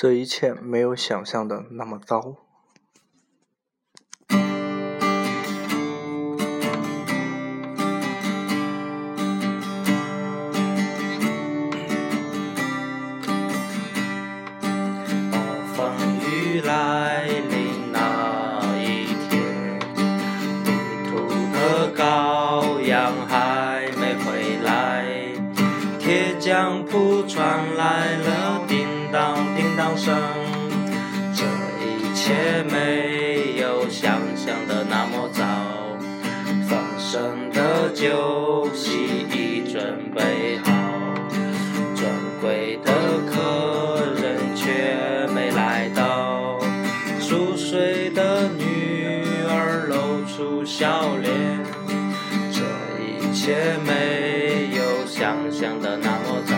这一切没有想象的那么糟。风雨来叮当声。这一切没有想象的那么糟，丰盛的酒席已准备好，尊贵的客人却没来到，熟睡的女儿露出笑脸，这一切没有想象的那么糟。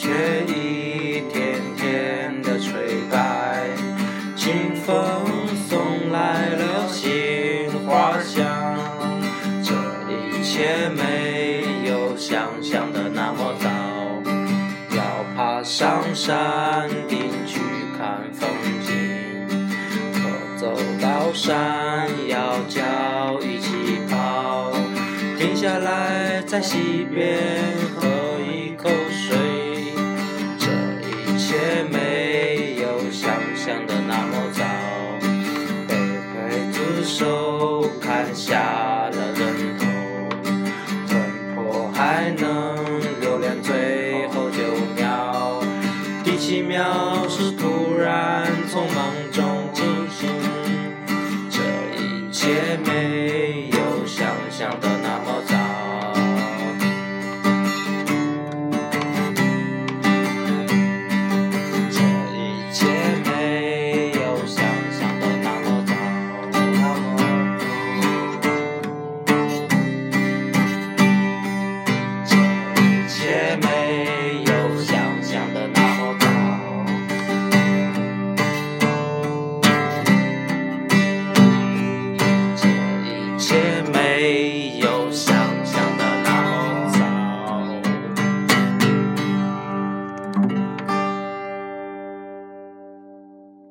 却一天天的垂败。清风送来了新花香，这一切没有想象的那么糟。要爬上山顶去看风景。可走到山腰脚一起跑，停下来在溪边喝才能留恋最后九秒。第七秒是突然从梦中惊醒这一切没